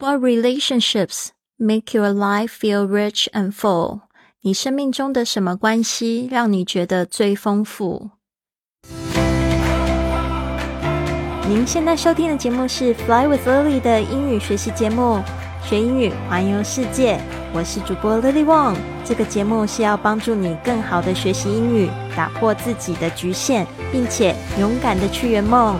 What relationships make your life feel rich and full？你生命中的什么关系让你觉得最丰富？您现在收听的节目是《Fly with Lily》的英语学习节目，学英语环游世界。我是主播 Lily Wong。这个节目是要帮助你更好的学习英语，打破自己的局限，并且勇敢的去圆梦。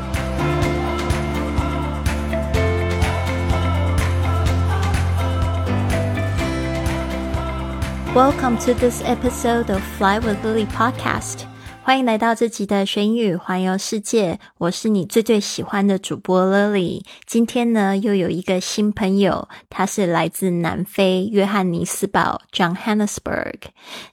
Welcome to this episode of Fly with Lily podcast. 欢迎来到这集的学英语环游世界，我是你最最喜欢的主播 Lily。今天呢，又有一个新朋友，他是来自南非约翰尼斯堡 （Johannesburg）。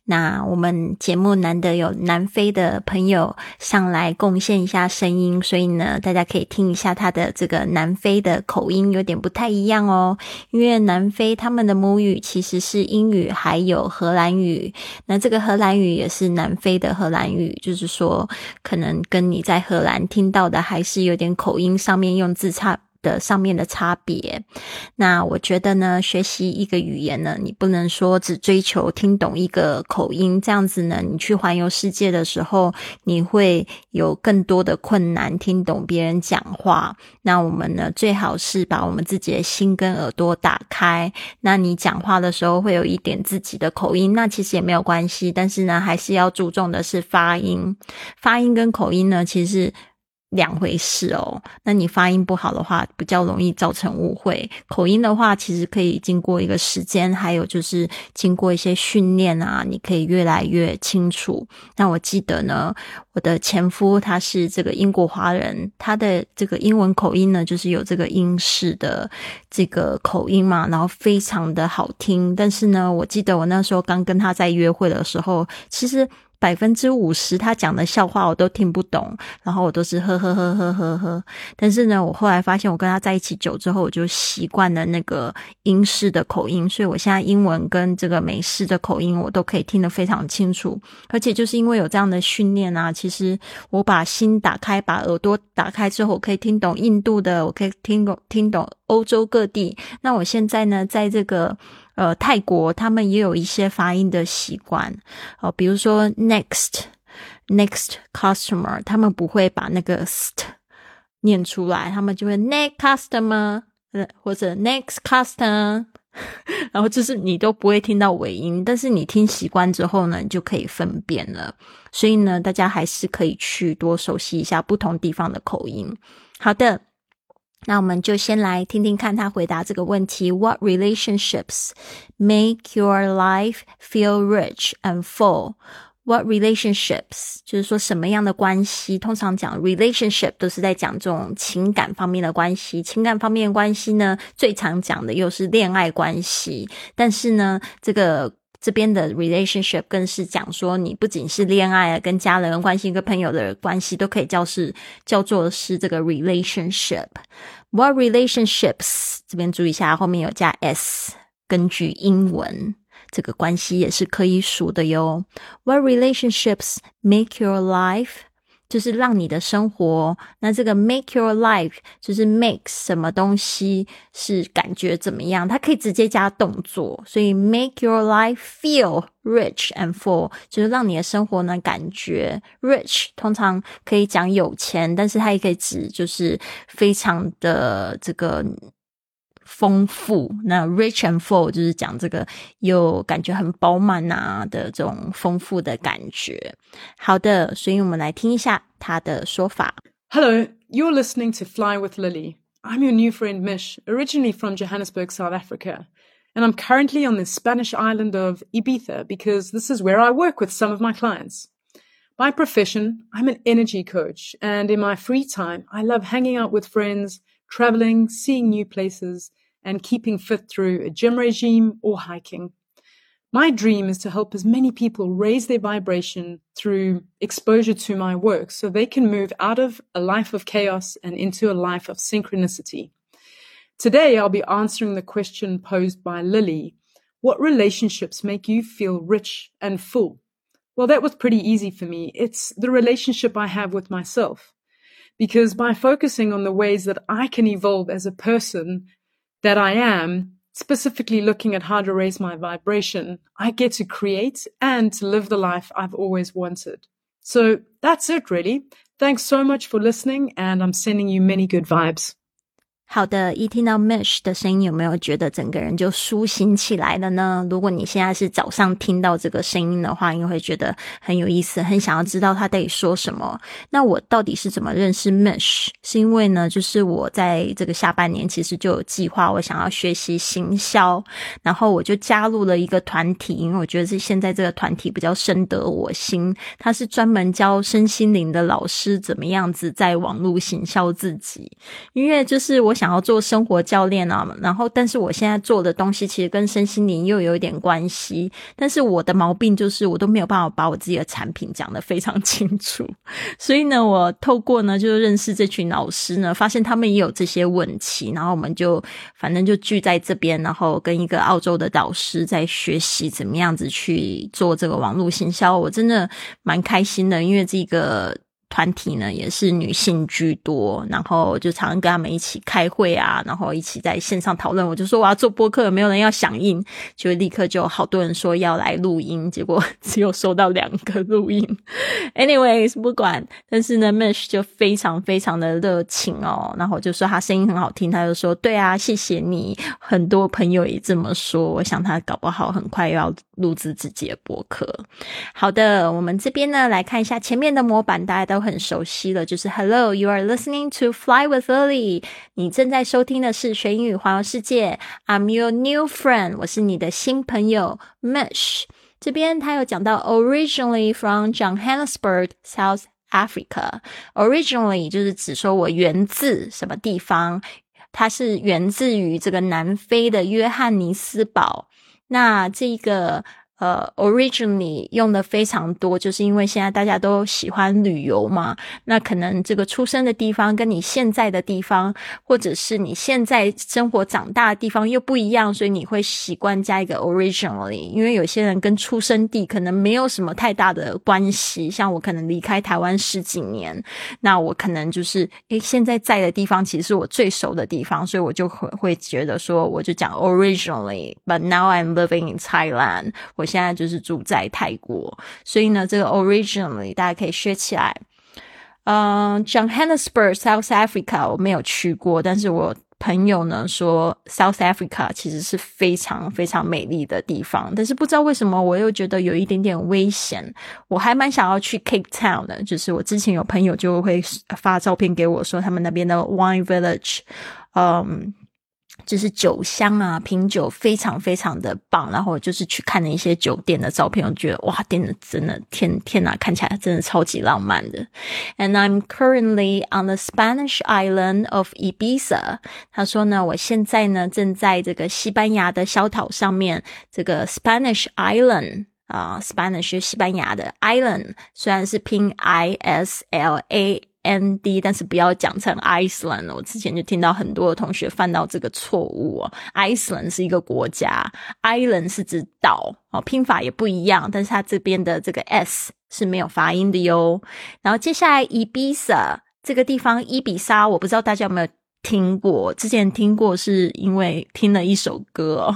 那我们节目难得有南非的朋友上来贡献一下声音，所以呢，大家可以听一下他的这个南非的口音，有点不太一样哦。因为南非他们的母语其实是英语，还有荷兰语。那这个荷兰语也是南非的荷兰语。就是说，可能跟你在荷兰听到的还是有点口音上面用字差。的上面的差别，那我觉得呢，学习一个语言呢，你不能说只追求听懂一个口音，这样子呢，你去环游世界的时候，你会有更多的困难听懂别人讲话。那我们呢，最好是把我们自己的心跟耳朵打开。那你讲话的时候会有一点自己的口音，那其实也没有关系，但是呢，还是要注重的是发音。发音跟口音呢，其实。两回事哦，那你发音不好的话，比较容易造成误会。口音的话，其实可以经过一个时间，还有就是经过一些训练啊，你可以越来越清楚。那我记得呢，我的前夫他是这个英国华人，他的这个英文口音呢，就是有这个英式的这个口音嘛，然后非常的好听。但是呢，我记得我那时候刚跟他在约会的时候，其实。百分之五十他讲的笑话我都听不懂，然后我都是呵呵呵呵呵呵。但是呢，我后来发现我跟他在一起久之后，我就习惯了那个英式的口音，所以我现在英文跟这个美式的口音我都可以听得非常清楚。而且就是因为有这样的训练啊，其实我把心打开，把耳朵打开之后，我可以听懂印度的，我可以听懂听懂欧洲各地。那我现在呢，在这个。呃，泰国他们也有一些发音的习惯哦，比如说 next next customer，他们不会把那个 st 念出来，他们就会 next customer，或者 next customer，然后就是你都不会听到尾音，但是你听习惯之后呢，你就可以分辨了。所以呢，大家还是可以去多熟悉一下不同地方的口音。好的。那我们就先来听听看他回答这个问题：What relationships make your life feel rich and full? What relationships 就是说什么样的关系？通常讲 relationship 都是在讲这种情感方面的关系。情感方面关系呢，最常讲的又是恋爱关系。但是呢，这个。这边的 relationship 更是讲说，你不仅是恋爱啊，跟家人关系、跟朋友的关系，都可以叫是叫做是这个 relationship。What relationships？这边注意一下，后面有加 s，根据英文，这个关系也是可以数的哟。What relationships make your life 就是让你的生活，那这个 make your life 就是 make 什么东西是感觉怎么样？它可以直接加动作，所以 make your life feel rich and full 就是让你的生活呢感觉 rich，通常可以讲有钱，但是它也可以指就是非常的这个。丰富，那 rich and full 就是讲这个有感觉很饱满啊的这种丰富的感觉。好的，所以我们来听一下他的说法。Hello, you're listening to Fly with Lily. I'm your new friend Mish, originally from Johannesburg, South Africa. And I'm currently on the Spanish island of Ibiza because this is where I work with some of my clients. By profession, I'm an energy coach. And in my free time, I love hanging out with friends, traveling, seeing new places, and keeping fit through a gym regime or hiking. My dream is to help as many people raise their vibration through exposure to my work so they can move out of a life of chaos and into a life of synchronicity. Today, I'll be answering the question posed by Lily. What relationships make you feel rich and full? Well, that was pretty easy for me. It's the relationship I have with myself. Because by focusing on the ways that I can evolve as a person that I am, specifically looking at how to raise my vibration, I get to create and to live the life I've always wanted. So that's it, really. Thanks so much for listening, and I'm sending you many good vibes. 好的，一听到 Mish 的声音，有没有觉得整个人就苏醒起来了呢？如果你现在是早上听到这个声音的话，你会觉得很有意思，很想要知道他到底说什么。那我到底是怎么认识 Mish？是因为呢，就是我在这个下半年其实就有计划，我想要学习行销，然后我就加入了一个团体，因为我觉得是现在这个团体比较深得我心。他是专门教身心灵的老师，怎么样子在网络行销自己，因为就是我。想要做生活教练啊，然后但是我现在做的东西其实跟身心灵又有一点关系，但是我的毛病就是我都没有办法把我自己的产品讲得非常清楚，所以呢，我透过呢就是认识这群老师呢，发现他们也有这些问题，然后我们就反正就聚在这边，然后跟一个澳洲的导师在学习怎么样子去做这个网络行销，我真的蛮开心的，因为这个。团体呢也是女性居多，然后就常常跟他们一起开会啊，然后一起在线上讨论。我就说我要做播客，有没有人要响应？就立刻就好多人说要来录音，结果 只有收到两个录音。Anyways，不管，但是呢，Mesh 就非常非常的热情哦，然后就说他声音很好听，他就说对啊，谢谢你。很多朋友也这么说，我想他搞不好很快又要录制自己的播客。好的，我们这边呢来看一下前面的模板，大家都。都很熟悉了，就是 Hello, you are listening to Fly with Lily。你正在收听的是学英语环游世界。I'm your new friend，我是你的新朋友 Mesh。这边他有讲到 originally from Johannesburg, South Africa。Originally 就是指说我源自什么地方，它是源自于这个南非的约翰尼斯堡。那这个。呃，originally 用的非常多，就是因为现在大家都喜欢旅游嘛。那可能这个出生的地方跟你现在的地方，或者是你现在生活长大的地方又不一样，所以你会习惯加一个 originally。因为有些人跟出生地可能没有什么太大的关系，像我可能离开台湾十几年，那我可能就是诶，现在在的地方其实是我最熟的地方，所以我就会会觉得说，我就讲 originally。But now I'm living in Thailand，我。现在就是住在泰国，所以呢，这个 originally 大家可以学起来。嗯，Johannesburg South Africa 我没有去过，但是我朋友呢说 South Africa 其实是非常非常美丽的地方，但是不知道为什么我又觉得有一点点危险。我还蛮想要去 Cape Town 的，就是我之前有朋友就会发照片给我说他们那边的 Wine Village，嗯。就是酒香啊，品酒非常非常的棒。然后就是去看了一些酒店的照片，我觉得哇，店的真的天天呐，看起来真的超级浪漫的。And I'm currently on the Spanish island of Ibiza。他说呢，我现在呢正在这个西班牙的小岛上面，这个 Spanish island 啊，Spanish 西班牙的 island，虽然是拼 I S L A。N D，但是不要讲成 Iceland。我之前就听到很多的同学犯到这个错误哦。Iceland 是一个国家，Island 是指岛哦，拼法也不一样，但是它这边的这个 S 是没有发音的哟。然后接下来 Ibiza 这个地方，伊比沙，我不知道大家有没有听过，之前听过是因为听了一首歌。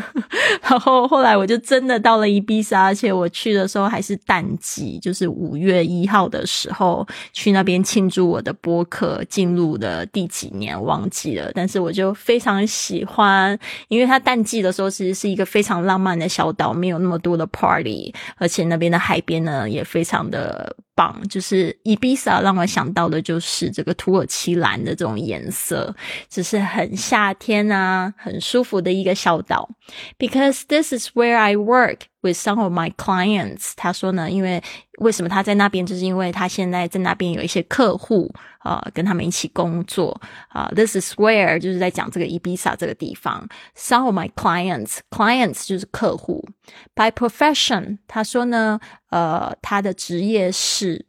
然后后来我就真的到了伊比萨，而且我去的时候还是淡季，就是五月一号的时候去那边庆祝我的播客进入的第几年忘记了，但是我就非常喜欢，因为它淡季的时候其实是一个非常浪漫的小岛，没有那么多的 party，而且那边的海边呢也非常的。棒，就是 Ibiza 让我想到的就是这个土耳其蓝的这种颜色，只是很夏天啊，很舒服的一个小岛。Because this is where I work with some of my clients。他说呢，因为为什么他在那边，就是因为他现在在那边有一些客户啊，跟他们一起工作啊。This is where 就是在讲这个伊比萨这个地方。Some of my clients，clients 就是客户。By profession，他说呢。呃，他的职业是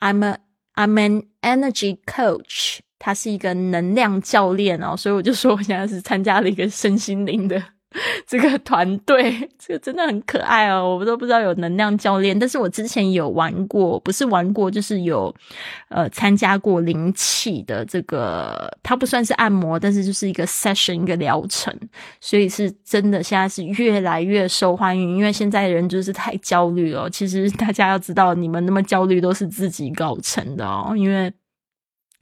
I'm a I'm an energy coach，他是一个能量教练哦，所以我就说我现在是参加了一个身心灵的 这个团队，这个真的很可爱哦！我们都不知道有能量教练，但是我之前有玩过，不是玩过，就是有呃参加过灵气的这个，它不算是按摩，但是就是一个 session 一个疗程，所以是真的现在是越来越受欢迎，因为现在人就是太焦虑了。其实大家要知道，你们那么焦虑都是自己搞成的哦，因为。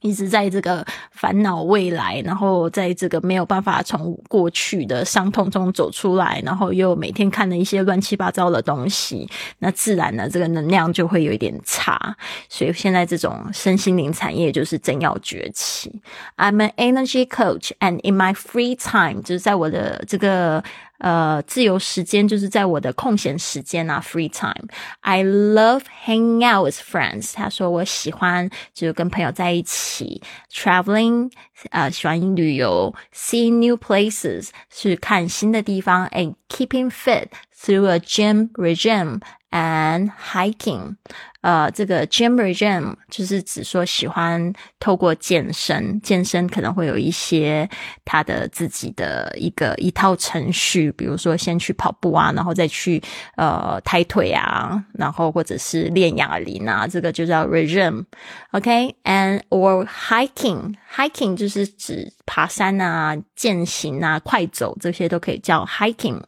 一直在这个烦恼未来，然后在这个没有办法从过去的伤痛中走出来，然后又每天看了一些乱七八糟的东西，那自然呢，这个能量就会有一点差。所以现在这种身心灵产业就是正要崛起。I'm an energy coach, and in my free time，就是在我的这个。呃，自由时间就是在我的空闲时间啊，free time。I love hanging out with friends。他说我喜欢就是跟朋友在一起，traveling，呃，喜欢旅游，seeing new places，去看新的地方，and keeping fit through a gym regime and hiking。呃，这个 gym regime 就是指说喜欢透过健身，健身可能会有一些他的自己的一个一套程序，比如说先去跑步啊，然后再去呃抬腿啊，然后或者是练哑铃啊，这个就叫 regime。OK，and or hiking，hiking 就是 是指爬山啊、健行啊、快走这些都可以叫 hiking。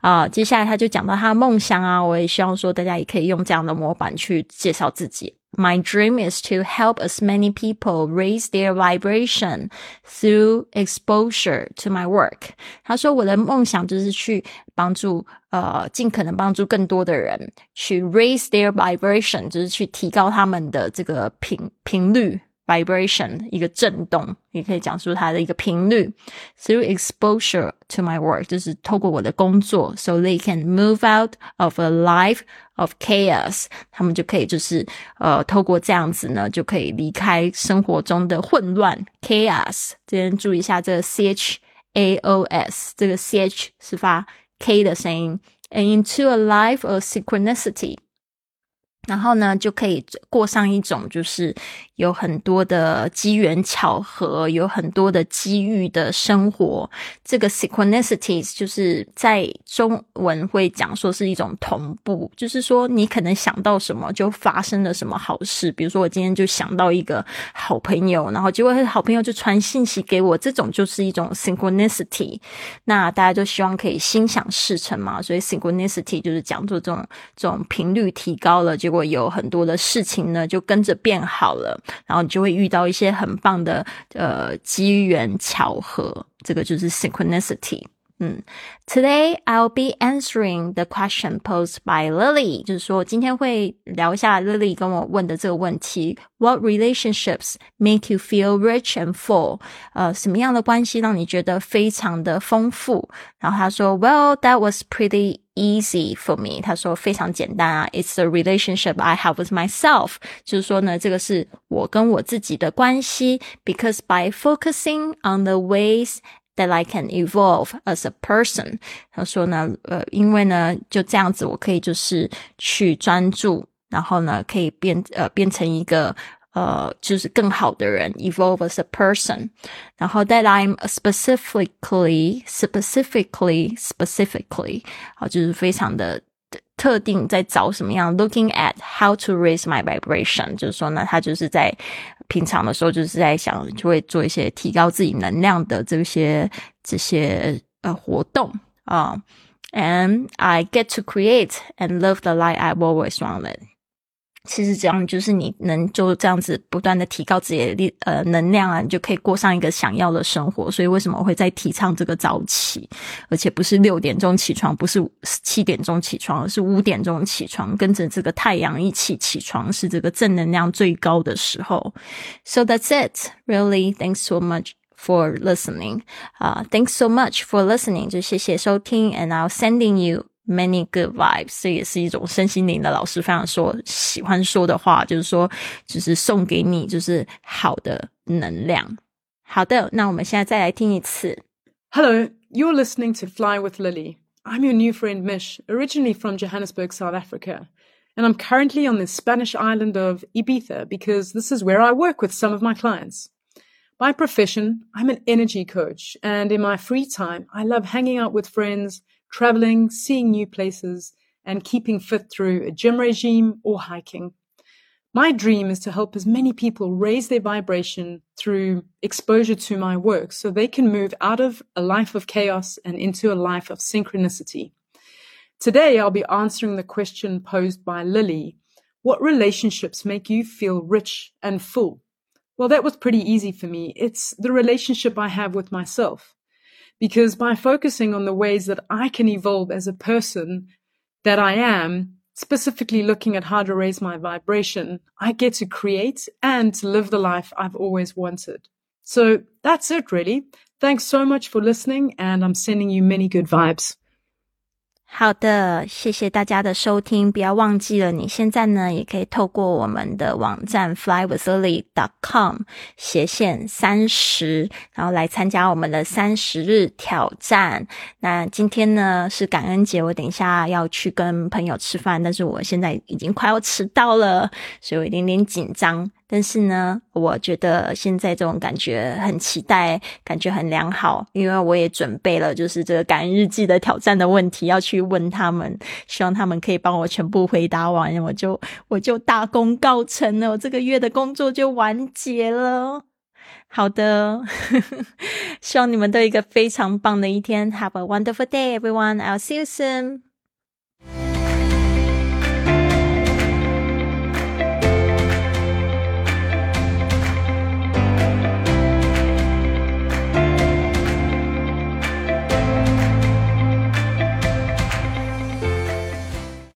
啊，接下来他就讲到他的梦想啊，我也希望说大家也可以用这样的模板去介绍自己。My dream is to help as many people raise their vibration through exposure to my work。他说我的梦想就是去帮助呃尽可能帮助更多的人去 raise their vibration，就是去提高他们的这个频频率。vibration 一个震动，也可以讲述它的一个频率。Through exposure to my work，就是透过我的工作，so they can move out of a life of chaos，他们就可以就是呃透过这样子呢，就可以离开生活中的混乱 chaos。这边注意一下这个 c h a o s，这个 c h 是发 k 的声音，and into a life of synchronicity。 然后呢，就可以过上一种就是有很多的机缘巧合，有很多的机遇的生活。这个 synchronicities 就是在中文会讲说是一种同步，就是说你可能想到什么就发生了什么好事。比如说我今天就想到一个好朋友，然后结果好朋友就传信息给我，这种就是一种 synchronicity。那大家就希望可以心想事成嘛，所以 synchronicity 就是讲做这种这种频率提高了就，结果。有很多的事情呢，就跟着变好了，然后你就会遇到一些很棒的呃机缘巧合，这个就是 synchronicity。嗯，Today I'll be answering the question posed by Lily，就是说今天会聊一下 Lily 跟我问的这个问题：What relationships make you feel rich and full？呃，什么样的关系让你觉得非常的丰富？然后他说：Well, that was pretty easy for me。他说非常简单啊，It's the relationship I have with myself。就是说呢，这个是我跟我自己的关系，because by focusing on the ways that I can evolve as a person。他说呢，呃，因为呢，就这样子，我可以就是去专注，然后呢，可以变呃变成一个 呃就是更好的人，evolve as a person。然后 that I'm specifically specifically specifically，好，就是非常的。特定在找什么样，looking at how to raise my vibration，就是说呢，他就是在平常的时候就是在想，就会做一些提高自己能量的这些这些呃活动啊。And I get to create and love the light I've always wanted. 其实这样就是你能就这样子不断的提高自己的力呃能量啊，你就可以过上一个想要的生活。所以为什么我会在提倡这个早起，而且不是六点钟起床，不是七点钟起床，而是五点钟起床，跟着这个太阳一起起床，是这个正能量最高的时候。So that's it. Really, thanks so much for listening. 啊，thanks so much for listening. 就谢谢收听，and I'll sending you. Many good vibes，这也是一种身心灵的老师非常说喜欢说的话，就是说，就是送给你就是好的能量。好的，那我们现在再来听一次。Hello, you're listening to Fly with Lily. I'm your new friend Mish, originally from Johannesburg, South Africa, and I'm currently on the Spanish island of Ibiza because this is where I work with some of my clients. By profession, I'm an energy coach, and in my free time, I love hanging out with friends, traveling, seeing new places, and keeping fit through a gym regime or hiking. My dream is to help as many people raise their vibration through exposure to my work so they can move out of a life of chaos and into a life of synchronicity. Today, I'll be answering the question posed by Lily. What relationships make you feel rich and full? Well, that was pretty easy for me. It's the relationship I have with myself. Because by focusing on the ways that I can evolve as a person that I am, specifically looking at how to raise my vibration, I get to create and to live the life I've always wanted. So that's it really. Thanks so much for listening and I'm sending you many good vibes. 好的，谢谢大家的收听。不要忘记了，你现在呢也可以透过我们的网站 flywithlily.com 斜线三十，然后来参加我们的三十日挑战。那今天呢是感恩节，我等一下要去跟朋友吃饭，但是我现在已经快要迟到了，所以我有点点紧张。但是呢，我觉得现在这种感觉很期待，感觉很良好，因为我也准备了，就是这个感恩日记的挑战的问题要去问他们，希望他们可以帮我全部回答完，我就我就大功告成了，我这个月的工作就完结了。好的，希望你们都有一个非常棒的一天，Have a wonderful day, everyone. I'll see you soon.